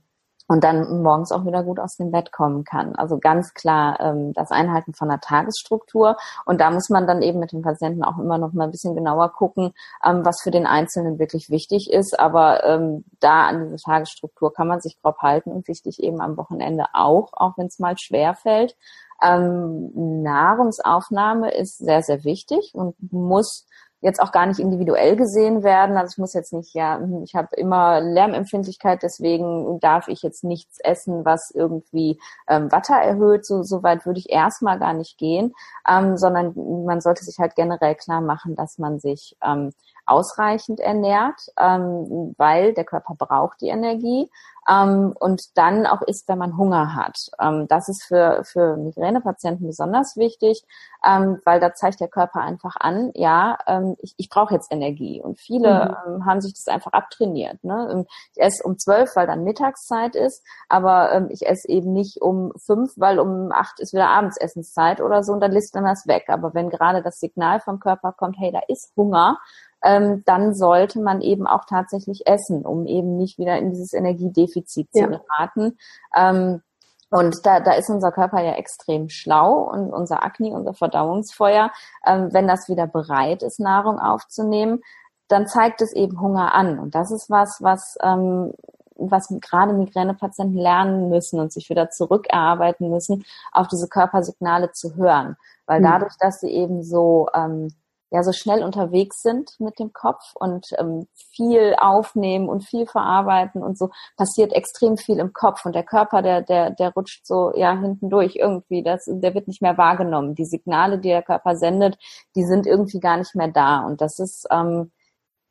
und dann morgens auch wieder gut aus dem Bett kommen kann. Also ganz klar ähm, das Einhalten von einer Tagesstruktur. Und da muss man dann eben mit dem Patienten auch immer noch mal ein bisschen genauer gucken, ähm, was für den Einzelnen wirklich wichtig ist. Aber ähm, da an diese Tagesstruktur kann man sich grob halten und wichtig eben am Wochenende auch, auch wenn es mal schwer fällt. Ähm, Nahrungsaufnahme ist sehr, sehr wichtig und muss jetzt auch gar nicht individuell gesehen werden. Also ich muss jetzt nicht, ja, ich habe immer Lärmempfindlichkeit, deswegen darf ich jetzt nichts essen, was irgendwie ähm, Watter erhöht. So, so weit würde ich erstmal gar nicht gehen, ähm, sondern man sollte sich halt generell klar machen, dass man sich ähm, ausreichend ernährt, ähm, weil der Körper braucht die Energie ähm, und dann auch isst, wenn man Hunger hat. Ähm, das ist für, für Migränepatienten besonders wichtig, ähm, weil da zeigt der Körper einfach an, ja, ähm, ich, ich brauche jetzt Energie. Und viele mhm. ähm, haben sich das einfach abtrainiert. Ne? Ich esse um zwölf, weil dann Mittagszeit ist, aber ähm, ich esse eben nicht um fünf, weil um acht ist wieder Abendsessenszeit oder so und dann lässt man das weg. Aber wenn gerade das Signal vom Körper kommt, hey, da ist Hunger, ähm, dann sollte man eben auch tatsächlich essen, um eben nicht wieder in dieses Energiedefizit ja. zu geraten. Ähm, und da, da ist unser Körper ja extrem schlau und unser Akne, unser Verdauungsfeuer, ähm, wenn das wieder bereit ist, Nahrung aufzunehmen, dann zeigt es eben Hunger an. Und das ist was, was, ähm, was gerade Migränepatienten lernen müssen und sich wieder zurückerarbeiten müssen, auf diese Körpersignale zu hören. Weil hm. dadurch, dass sie eben so ähm, ja so schnell unterwegs sind mit dem Kopf und ähm, viel aufnehmen und viel verarbeiten und so passiert extrem viel im Kopf und der Körper der der der rutscht so ja hinten durch irgendwie. Das der wird nicht mehr wahrgenommen. Die Signale die der Körper sendet die sind irgendwie gar nicht mehr da. Und das ist ähm,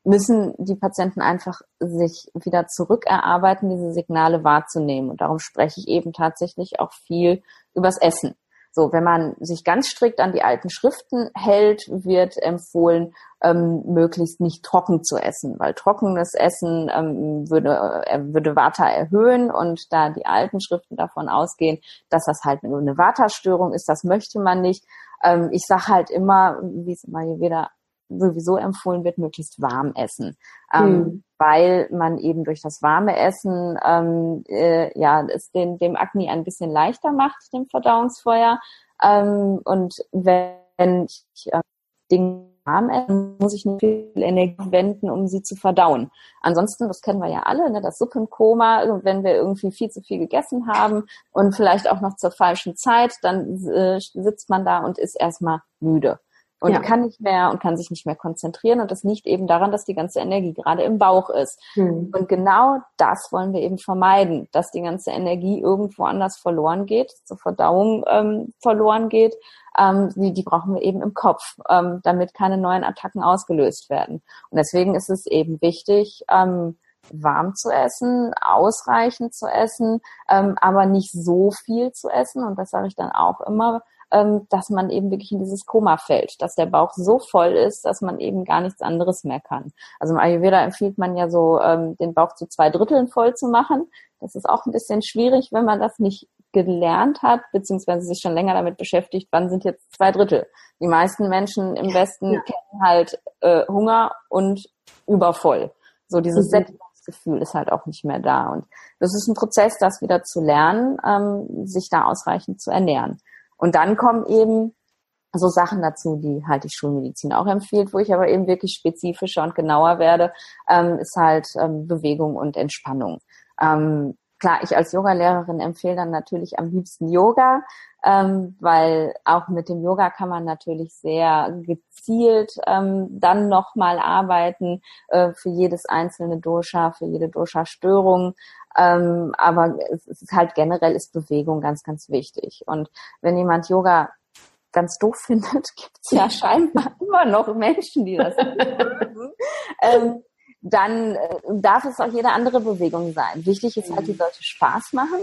müssen die Patienten einfach sich wieder zurückerarbeiten diese Signale wahrzunehmen. Und darum spreche ich eben tatsächlich auch viel übers Essen so, wenn man sich ganz strikt an die alten Schriften hält, wird empfohlen, ähm, möglichst nicht trocken zu essen, weil trockenes Essen ähm, würde, äh, würde Vata erhöhen und da die alten Schriften davon ausgehen, dass das halt eine Vata-Störung ist, das möchte man nicht. Ähm, ich sage halt immer, wie es immer hier wieder sowieso empfohlen wird, möglichst warm essen, ähm, hm. Weil man eben durch das warme Essen ähm, äh, ja es den, dem Akne ein bisschen leichter macht, dem Verdauungsfeuer. Ähm, und wenn ich äh, Dinge warm esse, muss ich nicht viel Energie wenden, um sie zu verdauen. Ansonsten, das kennen wir ja alle, ne, das Suppenkoma, wenn wir irgendwie viel zu viel gegessen haben und vielleicht auch noch zur falschen Zeit, dann äh, sitzt man da und ist erstmal müde und ja. kann nicht mehr und kann sich nicht mehr konzentrieren. Und das liegt eben daran, dass die ganze Energie gerade im Bauch ist. Mhm. Und genau das wollen wir eben vermeiden, dass die ganze Energie irgendwo anders verloren geht, zur Verdauung ähm, verloren geht. Ähm, die, die brauchen wir eben im Kopf, ähm, damit keine neuen Attacken ausgelöst werden. Und deswegen ist es eben wichtig, ähm, warm zu essen, ausreichend zu essen, ähm, aber nicht so viel zu essen. Und das sage ich dann auch immer, ähm, dass man eben wirklich in dieses Koma fällt, dass der Bauch so voll ist, dass man eben gar nichts anderes mehr kann. Also im Ayurveda empfiehlt man ja so, ähm, den Bauch zu zwei Dritteln voll zu machen. Das ist auch ein bisschen schwierig, wenn man das nicht gelernt hat, beziehungsweise sich schon länger damit beschäftigt, wann sind jetzt zwei Drittel. Die meisten Menschen im Westen ja. kennen halt äh, Hunger und übervoll. So dieses mhm. Sättigungsgefühl ist halt auch nicht mehr da. Und das ist ein Prozess, das wieder zu lernen, ähm, sich da ausreichend zu ernähren. Und dann kommen eben so Sachen dazu, die halt die Schulmedizin auch empfiehlt, wo ich aber eben wirklich spezifischer und genauer werde, ähm, ist halt ähm, Bewegung und Entspannung. Ähm, klar, ich als Yogalehrerin empfehle dann natürlich am liebsten Yoga, ähm, weil auch mit dem Yoga kann man natürlich sehr gezielt ähm, dann nochmal arbeiten äh, für jedes einzelne Dosha, für jede Dosha-Störung. Ähm, aber es ist halt generell ist Bewegung ganz, ganz wichtig. Und wenn jemand Yoga ganz doof (laughs) findet, gibt es ja scheinbar (laughs) immer noch Menschen, die das mögen. ähm, dann äh, darf es auch jede andere Bewegung sein. Wichtig ist halt, die mhm. sollte Spaß machen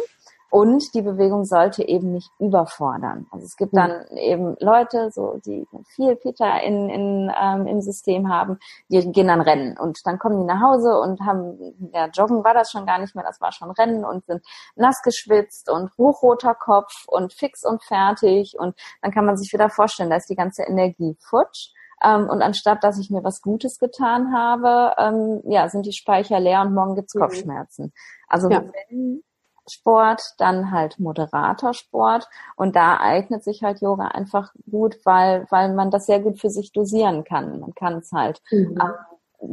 und die Bewegung sollte eben nicht überfordern. Also es gibt dann eben Leute, so die viel Peter in, in, ähm, im System haben, die gehen dann rennen und dann kommen die nach Hause und haben, ja, Joggen war das schon gar nicht mehr, das war schon Rennen und sind nass geschwitzt und hochroter Kopf und fix und fertig und dann kann man sich wieder vorstellen, da ist die ganze Energie futsch. Ähm, und anstatt, dass ich mir was Gutes getan habe, ähm, ja, sind die Speicher leer und morgen gibt's mhm. Kopfschmerzen. Also ja. wenn Sport, dann halt moderater Sport und da eignet sich halt Yoga einfach gut, weil weil man das sehr gut für sich dosieren kann. Man kann es halt mhm. ähm,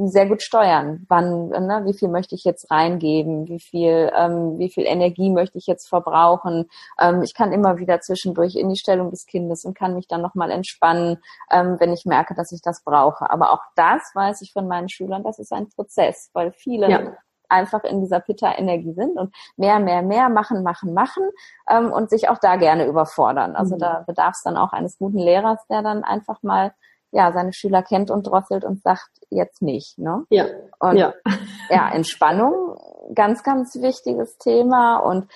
sehr gut steuern. Wann, ne, wie viel möchte ich jetzt reingeben? Wie viel, ähm, wie viel Energie möchte ich jetzt verbrauchen? Ähm, ich kann immer wieder zwischendurch in die Stellung des Kindes und kann mich dann nochmal entspannen, ähm, wenn ich merke, dass ich das brauche. Aber auch das weiß ich von meinen Schülern, das ist ein Prozess, weil viele ja. Einfach in dieser Pitta-Energie sind und mehr, mehr, mehr machen, machen, machen ähm, und sich auch da gerne überfordern. Also mhm. da bedarf es dann auch eines guten Lehrers, der dann einfach mal ja, seine Schüler kennt und drosselt und sagt jetzt nicht. Ne? Ja. Und ja. (laughs) ja, Entspannung, ganz, ganz wichtiges Thema. Und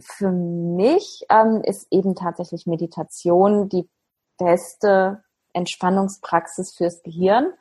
für mich ähm, ist eben tatsächlich Meditation die beste Entspannungspraxis fürs Gehirn,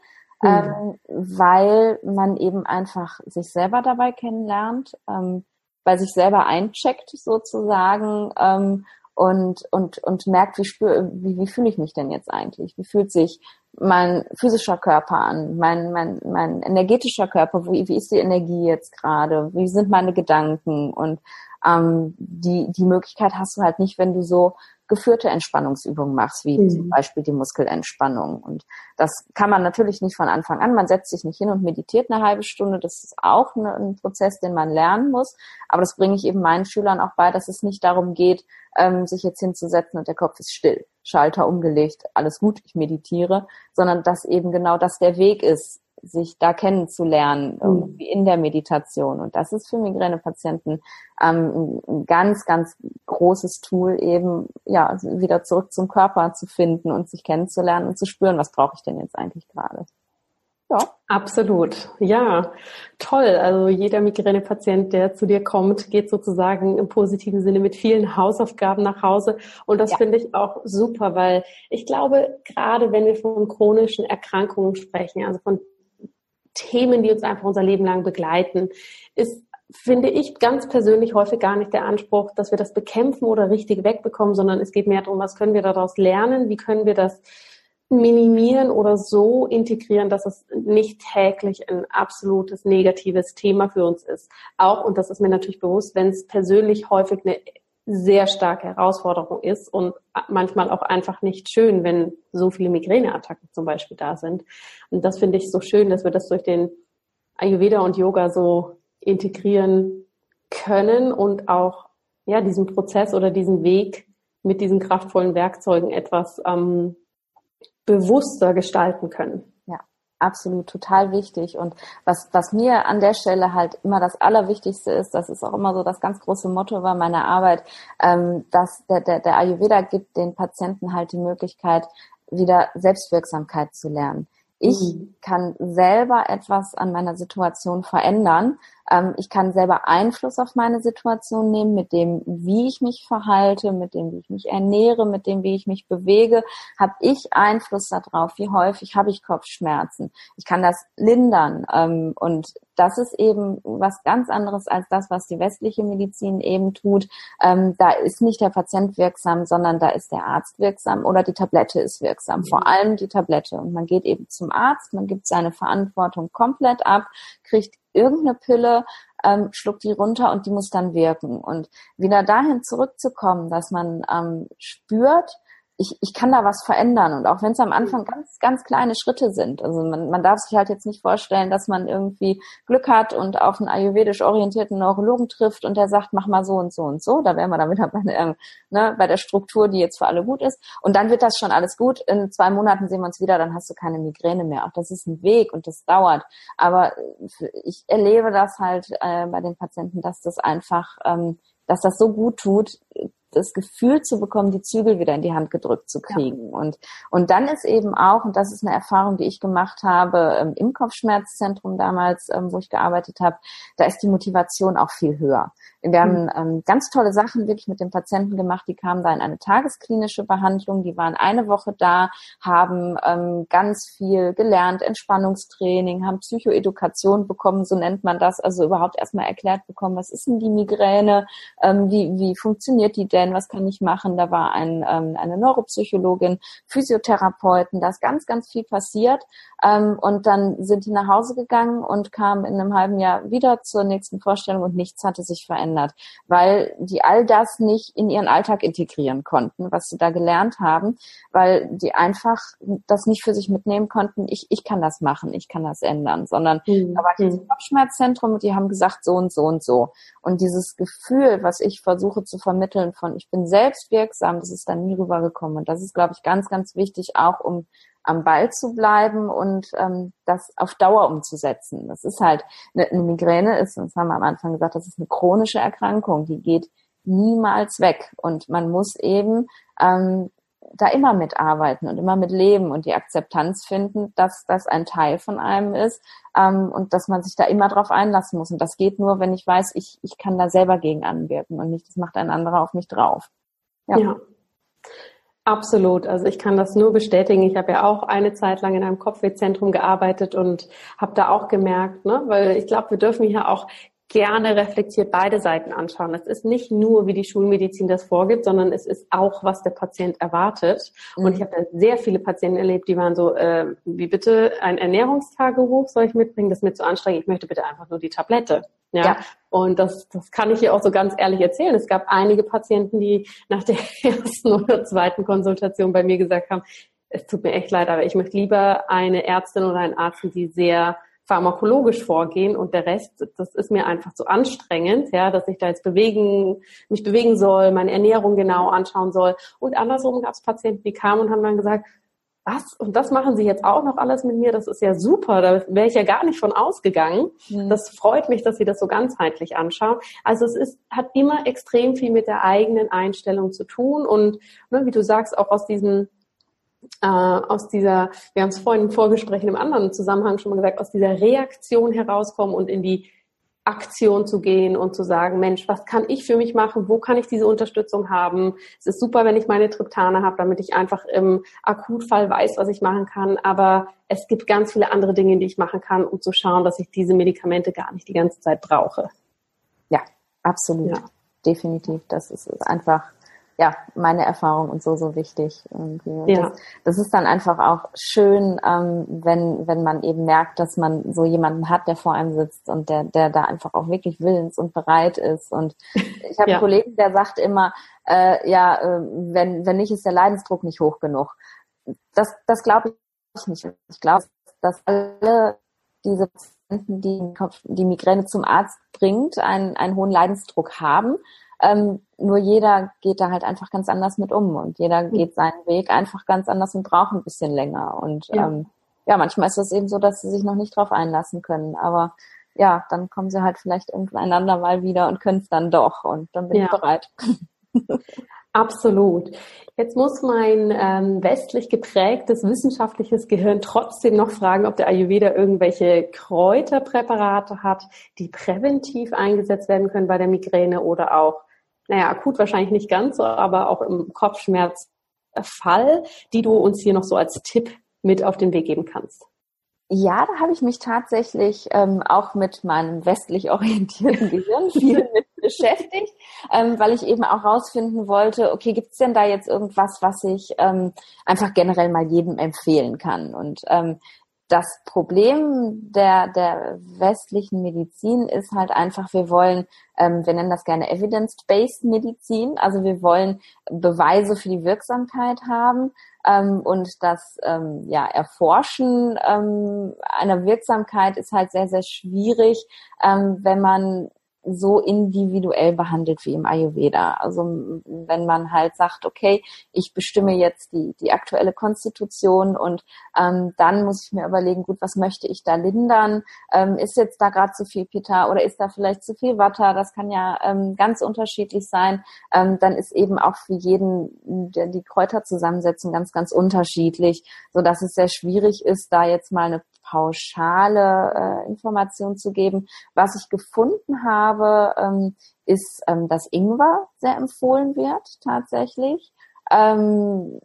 mhm. ähm, weil man eben einfach sich selber dabei kennenlernt, ähm, bei sich selber eincheckt sozusagen ähm, und, und, und merkt, wie, spür, wie, wie fühle ich mich denn jetzt eigentlich? Wie fühlt sich mein physischer Körper an, mein, mein, mein energetischer Körper, wie, wie ist die Energie jetzt gerade, wie sind meine Gedanken und ähm, die, die Möglichkeit hast du halt nicht, wenn du so geführte Entspannungsübungen machst, wie mhm. zum Beispiel die Muskelentspannung. Und das kann man natürlich nicht von Anfang an. Man setzt sich nicht hin und meditiert eine halbe Stunde. Das ist auch eine, ein Prozess, den man lernen muss. Aber das bringe ich eben meinen Schülern auch bei, dass es nicht darum geht, ähm, sich jetzt hinzusetzen und der Kopf ist still, Schalter umgelegt, alles gut, ich meditiere, sondern dass eben genau das der Weg ist, sich da kennenzulernen, mhm. irgendwie in der Meditation. Und das ist für Migränepatienten ähm, ein ganz, ganz großes Tool, eben ja wieder zurück zum Körper zu finden und sich kennenzulernen und zu spüren, was brauche ich denn jetzt eigentlich gerade. Ja. Absolut. Ja, toll. Also jeder Migränepatient, der zu dir kommt, geht sozusagen im positiven Sinne mit vielen Hausaufgaben nach Hause. Und das ja. finde ich auch super, weil ich glaube, gerade wenn wir von chronischen Erkrankungen sprechen, also von Themen, die uns einfach unser Leben lang begleiten, ist finde ich ganz persönlich häufig gar nicht der Anspruch, dass wir das bekämpfen oder richtig wegbekommen, sondern es geht mehr darum, was können wir daraus lernen, wie können wir das minimieren oder so integrieren, dass es nicht täglich ein absolutes negatives Thema für uns ist. Auch, und das ist mir natürlich bewusst, wenn es persönlich häufig eine sehr starke Herausforderung ist und manchmal auch einfach nicht schön, wenn so viele Migräneattacken zum Beispiel da sind. Und das finde ich so schön, dass wir das durch den Ayurveda und Yoga so integrieren können und auch ja diesen Prozess oder diesen Weg mit diesen kraftvollen Werkzeugen etwas ähm, bewusster gestalten können absolut total wichtig. Und was, was mir an der Stelle halt immer das Allerwichtigste ist, das ist auch immer so das ganz große Motto bei meiner Arbeit, ähm, dass der, der, der Ayurveda gibt den Patienten halt die Möglichkeit, wieder Selbstwirksamkeit zu lernen Ich mhm. kann selber etwas an meiner Situation verändern. Ähm, ich kann selber Einfluss auf meine Situation nehmen, mit dem, wie ich mich verhalte, mit dem, wie ich mich ernähre, mit dem, wie ich mich bewege. Habe ich Einfluss darauf? Wie häufig habe ich Kopfschmerzen? Ich kann das lindern. Ähm, und das ist eben was ganz anderes als das, was die westliche Medizin eben tut. Ähm, da ist nicht der Patient wirksam, sondern da ist der Arzt wirksam oder die Tablette ist wirksam. Vor allem die Tablette. Und man geht eben zum Arzt, man gibt seine Verantwortung komplett ab, kriegt irgendeine Pille, ähm, schluckt die runter und die muss dann wirken. Und wieder dahin zurückzukommen, dass man ähm, spürt, ich, ich kann da was verändern. Und auch wenn es am Anfang ganz, ganz kleine Schritte sind. Also man, man darf sich halt jetzt nicht vorstellen, dass man irgendwie Glück hat und auf einen ayurvedisch orientierten Neurologen trifft und der sagt, mach mal so und so und so. Da wären wir dann wieder bei, der, ne, bei der Struktur, die jetzt für alle gut ist. Und dann wird das schon alles gut. In zwei Monaten sehen wir uns wieder, dann hast du keine Migräne mehr. Auch das ist ein Weg und das dauert. Aber ich erlebe das halt äh, bei den Patienten, dass das einfach, ähm, dass das so gut tut, das Gefühl zu bekommen, die Zügel wieder in die Hand gedrückt zu kriegen. Ja. Und, und dann ist eben auch, und das ist eine Erfahrung, die ich gemacht habe ähm, im Kopfschmerzzentrum damals, ähm, wo ich gearbeitet habe, da ist die Motivation auch viel höher. Wir haben mhm. ähm, ganz tolle Sachen wirklich mit den Patienten gemacht. Die kamen da in eine tagesklinische Behandlung. Die waren eine Woche da, haben ähm, ganz viel gelernt, Entspannungstraining, haben Psychoedukation bekommen, so nennt man das. Also überhaupt erstmal erklärt bekommen, was ist denn die Migräne, ähm, wie, wie funktioniert die denn, was kann ich machen. Da war ein, ähm, eine Neuropsychologin, Physiotherapeuten, da ist ganz, ganz viel passiert. Ähm, und dann sind die nach Hause gegangen und kamen in einem halben Jahr wieder zur nächsten Vorstellung und nichts hatte sich verändert, weil die all das nicht in ihren Alltag integrieren konnten, was sie da gelernt haben, weil die einfach das nicht für sich mitnehmen konnten, ich, ich kann das machen, ich kann das ändern, sondern mhm. da war dieses hm. Kopfschmerzzentrum und die haben gesagt so und so und so. Und dieses Gefühl, was ich versuche zu vermitteln von ich bin selbst wirksam, das ist dann nie rübergekommen. Und das ist, glaube ich, ganz, ganz wichtig, auch um am Ball zu bleiben und ähm, das auf Dauer umzusetzen. Das ist halt, eine, eine Migräne ist, das haben wir am Anfang gesagt, das ist eine chronische Erkrankung, die geht niemals weg. Und man muss eben ähm, da immer mitarbeiten und immer mit leben und die Akzeptanz finden, dass das ein Teil von einem ist ähm, und dass man sich da immer drauf einlassen muss. Und das geht nur, wenn ich weiß, ich, ich kann da selber gegen anwirken und nicht, das macht ein anderer auf mich drauf. Ja. ja. Absolut. Also ich kann das nur bestätigen. Ich habe ja auch eine Zeit lang in einem Kopfwehzentrum gearbeitet und habe da auch gemerkt, ne, weil ich glaube, wir dürfen hier auch gerne reflektiert beide Seiten anschauen. Es ist nicht nur, wie die Schulmedizin das vorgibt, sondern es ist auch, was der Patient erwartet. Mhm. Und ich habe da sehr viele Patienten erlebt, die waren so, äh, wie bitte ein Ernährungstagebuch soll ich mitbringen? Das ist mir zu anstrengend. Ich möchte bitte einfach nur die Tablette. Ja. ja. Und das, das kann ich hier auch so ganz ehrlich erzählen. Es gab einige Patienten, die nach der (laughs) ersten oder zweiten Konsultation bei mir gesagt haben, es tut mir echt leid, aber ich möchte lieber eine Ärztin oder einen Arzt, die sehr pharmakologisch vorgehen und der Rest, das ist mir einfach zu anstrengend, ja, dass ich da jetzt bewegen, mich bewegen soll, meine Ernährung genau anschauen soll. Und andersrum gab es Patienten, die kamen und haben dann gesagt, was? Und das machen Sie jetzt auch noch alles mit mir? Das ist ja super. Da wäre ich ja gar nicht von ausgegangen. Mhm. Das freut mich, dass Sie das so ganzheitlich anschauen. Also es ist, hat immer extrem viel mit der eigenen Einstellung zu tun und ne, wie du sagst, auch aus diesem äh, aus dieser, wir haben es vorhin im Vorgespräch in einem anderen Zusammenhang schon mal gesagt, aus dieser Reaktion herauskommen und in die Aktion zu gehen und zu sagen, Mensch, was kann ich für mich machen? Wo kann ich diese Unterstützung haben? Es ist super, wenn ich meine Triptane habe, damit ich einfach im Akutfall weiß, was ich machen kann. Aber es gibt ganz viele andere Dinge, die ich machen kann, um zu schauen, dass ich diese Medikamente gar nicht die ganze Zeit brauche. Ja, absolut. Ja. Definitiv. Das ist einfach ja, meine Erfahrung und so, so wichtig. Irgendwie. Ja. Das, das, ist dann einfach auch schön, ähm, wenn, wenn man eben merkt, dass man so jemanden hat, der vor einem sitzt und der, der da einfach auch wirklich willens und bereit ist. Und ich habe (laughs) ja. einen Kollegen, der sagt immer, äh, ja, äh, wenn, wenn nicht, ist der Leidensdruck nicht hoch genug. Das, das glaube ich nicht. Ich glaube, dass alle diese Patienten, die die Migräne zum Arzt bringt, einen, einen hohen Leidensdruck haben ähm, nur jeder geht da halt einfach ganz anders mit um und jeder geht seinen Weg einfach ganz anders und braucht ein bisschen länger. Und ja, ähm, ja manchmal ist es eben so, dass sie sich noch nicht drauf einlassen können. Aber ja, dann kommen sie halt vielleicht irgendein andermal wieder und können es dann doch und dann bin ja. ich bereit. (laughs) Absolut. Jetzt muss mein ähm, westlich geprägtes wissenschaftliches Gehirn trotzdem noch fragen, ob der Ayurveda irgendwelche Kräuterpräparate hat, die präventiv eingesetzt werden können bei der Migräne oder auch, naja, akut wahrscheinlich nicht ganz so, aber auch im Kopfschmerzfall, die du uns hier noch so als Tipp mit auf den Weg geben kannst. Ja, da habe ich mich tatsächlich ähm, auch mit meinem westlich orientierten Gehirn (laughs) viel mit beschäftigt, ähm, weil ich eben auch rausfinden wollte, okay, gibt's denn da jetzt irgendwas, was ich ähm, einfach generell mal jedem empfehlen kann? Und ähm, das Problem der, der westlichen Medizin ist halt einfach, wir wollen, ähm, wir nennen das gerne Evidence-Based Medizin, also wir wollen Beweise für die Wirksamkeit haben ähm, und das ähm, ja, Erforschen ähm, einer Wirksamkeit ist halt sehr, sehr schwierig, ähm, wenn man so individuell behandelt wie im Ayurveda. Also wenn man halt sagt, okay, ich bestimme jetzt die, die aktuelle Konstitution und ähm, dann muss ich mir überlegen, gut, was möchte ich da lindern? Ähm, ist jetzt da gerade zu viel Pitta oder ist da vielleicht zu viel Watter? Das kann ja ähm, ganz unterschiedlich sein. Ähm, dann ist eben auch für jeden der, die Kräuterzusammensetzung ganz, ganz unterschiedlich, so dass es sehr schwierig ist, da jetzt mal eine pauschale äh, Information zu geben. Was ich gefunden habe, ähm, ist, ähm, dass Ingwer sehr empfohlen wird tatsächlich. Ähm,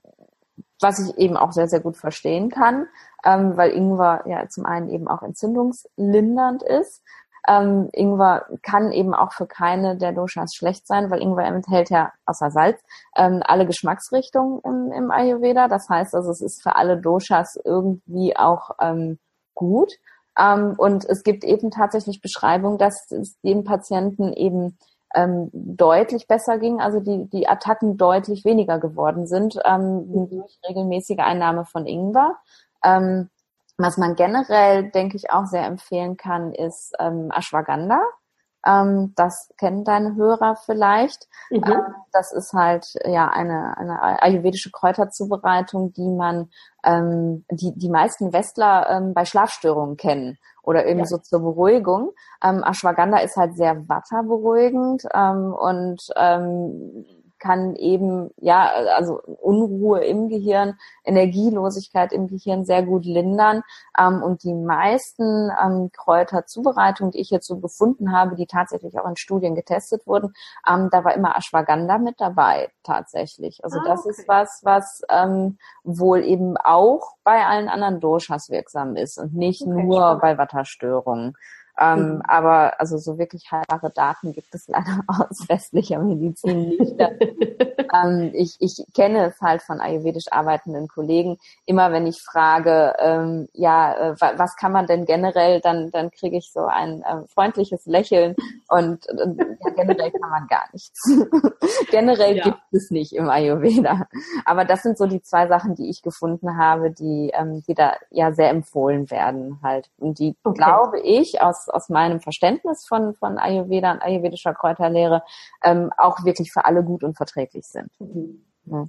was ich eben auch sehr, sehr gut verstehen kann, ähm, weil Ingwer ja zum einen eben auch entzündungslindernd ist. Ähm, Ingwer kann eben auch für keine der Doshas schlecht sein, weil Ingwer enthält ja außer Salz ähm, alle Geschmacksrichtungen im, im Ayurveda. Das heißt also, es ist für alle Doshas irgendwie auch ähm, gut. Ähm, und es gibt eben tatsächlich Beschreibungen, dass es den Patienten eben ähm, deutlich besser ging, also die, die Attacken deutlich weniger geworden sind ähm, durch regelmäßige Einnahme von Ingwer. Ähm, was man generell, denke ich, auch sehr empfehlen kann, ist ähm, Ashwagandha. Ähm, das kennen deine Hörer vielleicht. Mhm. Ähm, das ist halt ja eine, eine ayurvedische Kräuterzubereitung, die man, ähm, die die meisten Westler ähm, bei Schlafstörungen kennen oder eben ja. so zur Beruhigung. Ähm, Ashwagandha ist halt sehr watterberuhigend ähm, und ähm, kann eben, ja, also Unruhe im Gehirn, Energielosigkeit im Gehirn sehr gut lindern. Ähm, und die meisten ähm, Kräuterzubereitungen, die ich jetzt so gefunden habe, die tatsächlich auch in Studien getestet wurden, ähm, da war immer Ashwagandha mit dabei, tatsächlich. Also ah, das okay. ist was, was ähm, wohl eben auch bei allen anderen Doshas wirksam ist und nicht okay, nur spannend. bei Watterstörungen. Ähm, mhm. Aber also so wirklich haltbare Daten gibt es (laughs) leider aus westlicher Medizin nicht. (laughs) ähm, ich, ich kenne es halt von ayurvedisch arbeitenden Kollegen. Immer wenn ich frage, ähm, ja, äh, was kann man denn generell, dann, dann kriege ich so ein äh, freundliches Lächeln und äh, ja, generell kann man gar nichts. (laughs) generell ja. gibt es nicht im Ayurveda. Aber das sind so die zwei Sachen, die ich gefunden habe, die, ähm, die da ja sehr empfohlen werden halt. Und die, okay. glaube ich, aus aus, meinem Verständnis von, von Ayurveda und ayurvedischer Kräuterlehre ähm, auch wirklich für alle gut und verträglich sind. Mhm. Ja.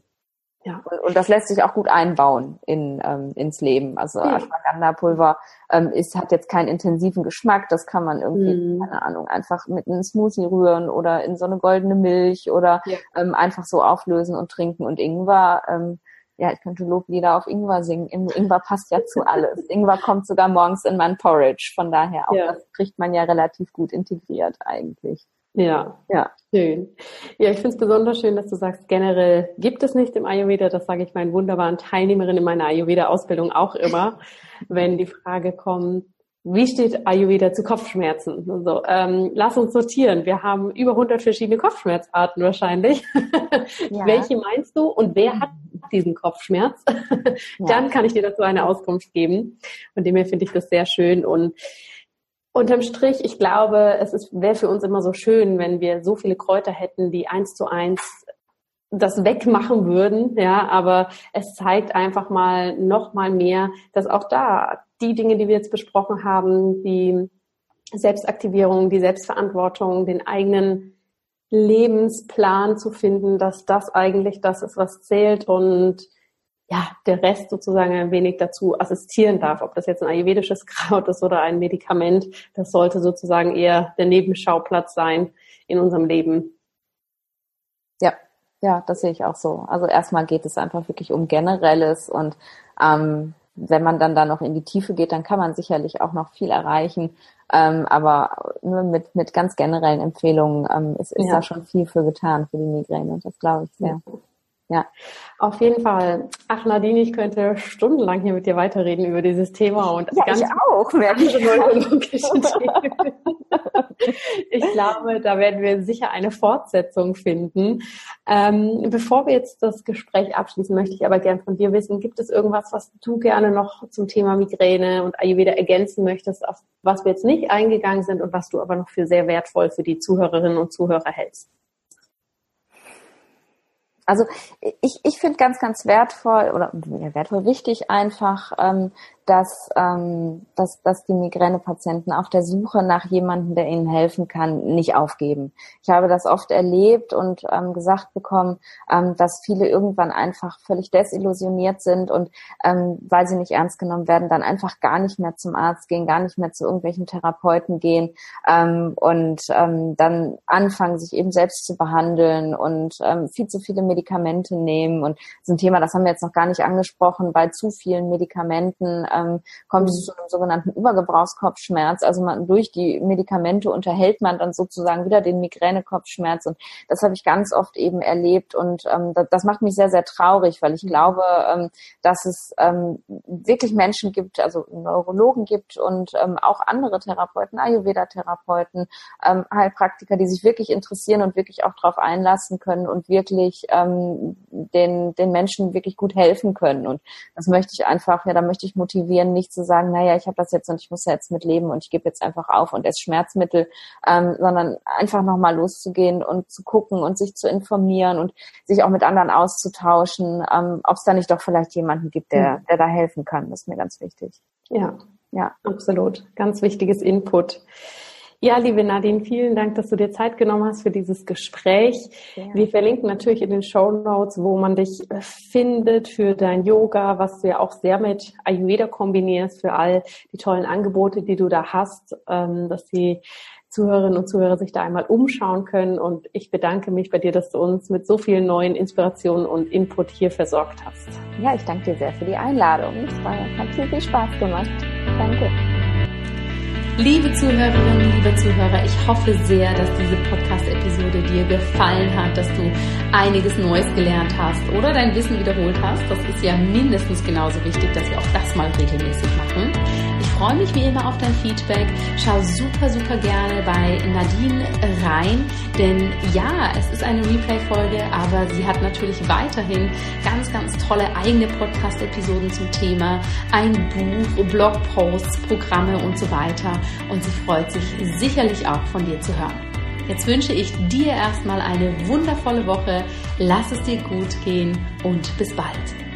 Ja. Und, und, das lässt sich auch gut einbauen in, ähm, ins Leben. Also ja. Ashwagandha-Pulver ähm, ist, hat jetzt keinen intensiven Geschmack. Das kann man irgendwie, mhm. keine Ahnung, einfach mit einem Smoothie rühren oder in so eine goldene Milch oder ja. ähm, einfach so auflösen und trinken. Und Ingwer ähm, ja, ich könnte Loblieder auf Ingwer singen. Ingwer passt ja zu alles. (laughs) Ingwer kommt sogar morgens in mein Porridge. Von daher auch ja. das kriegt man ja relativ gut integriert eigentlich. Ja, ja. Schön. Ja, ich finde es besonders schön, dass du sagst, generell gibt es nicht im Ayurveda. Das sage ich meinen wunderbaren Teilnehmerinnen in meiner Ayurveda-Ausbildung auch immer, (laughs) wenn die Frage kommt, wie steht Ayurveda zu Kopfschmerzen? Also, ähm, lass uns sortieren. Wir haben über 100 verschiedene Kopfschmerzarten wahrscheinlich. (laughs) Ja. Welche meinst du und wer hat diesen Kopfschmerz? (laughs) Dann kann ich dir dazu eine Auskunft geben. Von dem her finde ich das sehr schön und Unterm Strich, ich glaube, es wäre für uns immer so schön, wenn wir so viele Kräuter hätten, die eins zu eins das wegmachen würden, ja, aber es zeigt einfach mal noch mal mehr, dass auch da die Dinge, die wir jetzt besprochen haben, die Selbstaktivierung, die Selbstverantwortung, den eigenen Lebensplan zu finden, dass das eigentlich das ist, was zählt und ja, der Rest sozusagen ein wenig dazu assistieren darf. Ob das jetzt ein ayurvedisches (laughs) Kraut ist oder ein Medikament, das sollte sozusagen eher der Nebenschauplatz sein in unserem Leben. Ja, ja, das sehe ich auch so. Also erstmal geht es einfach wirklich um Generelles und ähm, wenn man dann da noch in die Tiefe geht, dann kann man sicherlich auch noch viel erreichen. Ähm, aber nur mit, mit ganz generellen Empfehlungen ähm, ist, ist ja. da schon viel für getan für die Migräne. Das glaube ich sehr. Ja. Ja, auf jeden Fall. Ach Nadine, ich könnte stundenlang hier mit dir weiterreden über dieses Thema und ja, ganz ich auch, merke ich neurologische Themen. (laughs) ich glaube, da werden wir sicher eine Fortsetzung finden. Ähm, bevor wir jetzt das Gespräch abschließen, möchte ich aber gern von dir wissen, gibt es irgendwas, was du gerne noch zum Thema Migräne und Ayurveda ergänzen möchtest, auf was wir jetzt nicht eingegangen sind und was du aber noch für sehr wertvoll für die Zuhörerinnen und Zuhörer hältst? Also ich, ich finde ganz, ganz wertvoll oder wertvoll wichtig einfach, ähm, dass, ähm, dass, dass die Migränepatienten auf der Suche nach jemandem, der ihnen helfen kann, nicht aufgeben. Ich habe das oft erlebt und ähm, gesagt bekommen, ähm, dass viele irgendwann einfach völlig desillusioniert sind und ähm, weil sie nicht ernst genommen werden, dann einfach gar nicht mehr zum Arzt gehen, gar nicht mehr zu irgendwelchen Therapeuten gehen ähm, und ähm, dann anfangen, sich eben selbst zu behandeln und ähm, viel zu viele Medikamente nehmen. Und das ist ein Thema, das haben wir jetzt noch gar nicht angesprochen, bei zu vielen Medikamenten ähm, kommt es mhm. zu einem sogenannten Übergebrauchskopfschmerz. Also man, durch die Medikamente unterhält man dann sozusagen wieder den Migränekopfschmerz. Und das habe ich ganz oft eben erlebt. Und ähm, das, das, macht mich sehr, sehr traurig, weil ich mhm. glaube, ähm, dass es ähm, wirklich Menschen gibt, also Neurologen gibt und ähm, auch andere Therapeuten, Ayurveda-Therapeuten, ähm, Heilpraktiker, die sich wirklich interessieren und wirklich auch darauf einlassen können und wirklich ähm, den, den Menschen wirklich gut helfen können. Und das möchte ich einfach, ja, da möchte ich motivieren, motivieren, nicht zu sagen, naja, ich habe das jetzt und ich muss jetzt mit leben und ich gebe jetzt einfach auf und esse Schmerzmittel, ähm, sondern einfach nochmal loszugehen und zu gucken und sich zu informieren und sich auch mit anderen auszutauschen, ähm, ob es da nicht doch vielleicht jemanden gibt, der, der da helfen kann. Das ist mir ganz wichtig. Ja, ja, absolut. Ganz wichtiges Input. Ja, liebe Nadine, vielen Dank, dass du dir Zeit genommen hast für dieses Gespräch. Ja. Wir verlinken natürlich in den Show Notes, wo man dich äh, findet für dein Yoga, was du ja auch sehr mit Ayurveda kombinierst, für all die tollen Angebote, die du da hast, ähm, dass die Zuhörerinnen und Zuhörer sich da einmal umschauen können. Und ich bedanke mich bei dir, dass du uns mit so vielen neuen Inspirationen und Input hier versorgt hast. Ja, ich danke dir sehr für die Einladung. Es hat viel, viel Spaß gemacht. Danke. Liebe Zuhörerinnen, liebe Zuhörer, ich hoffe sehr, dass diese Podcast-Episode dir gefallen hat, dass du einiges Neues gelernt hast oder dein Wissen wiederholt hast. Das ist ja mindestens genauso wichtig, dass wir auch das mal regelmäßig machen freue mich wie immer auf dein Feedback. Schau super, super gerne bei Nadine rein, denn ja, es ist eine Replay-Folge, aber sie hat natürlich weiterhin ganz, ganz tolle eigene Podcast-Episoden zum Thema, ein Buch, Blogposts, Programme und so weiter. Und sie freut sich sicherlich auch von dir zu hören. Jetzt wünsche ich dir erstmal eine wundervolle Woche. Lass es dir gut gehen und bis bald.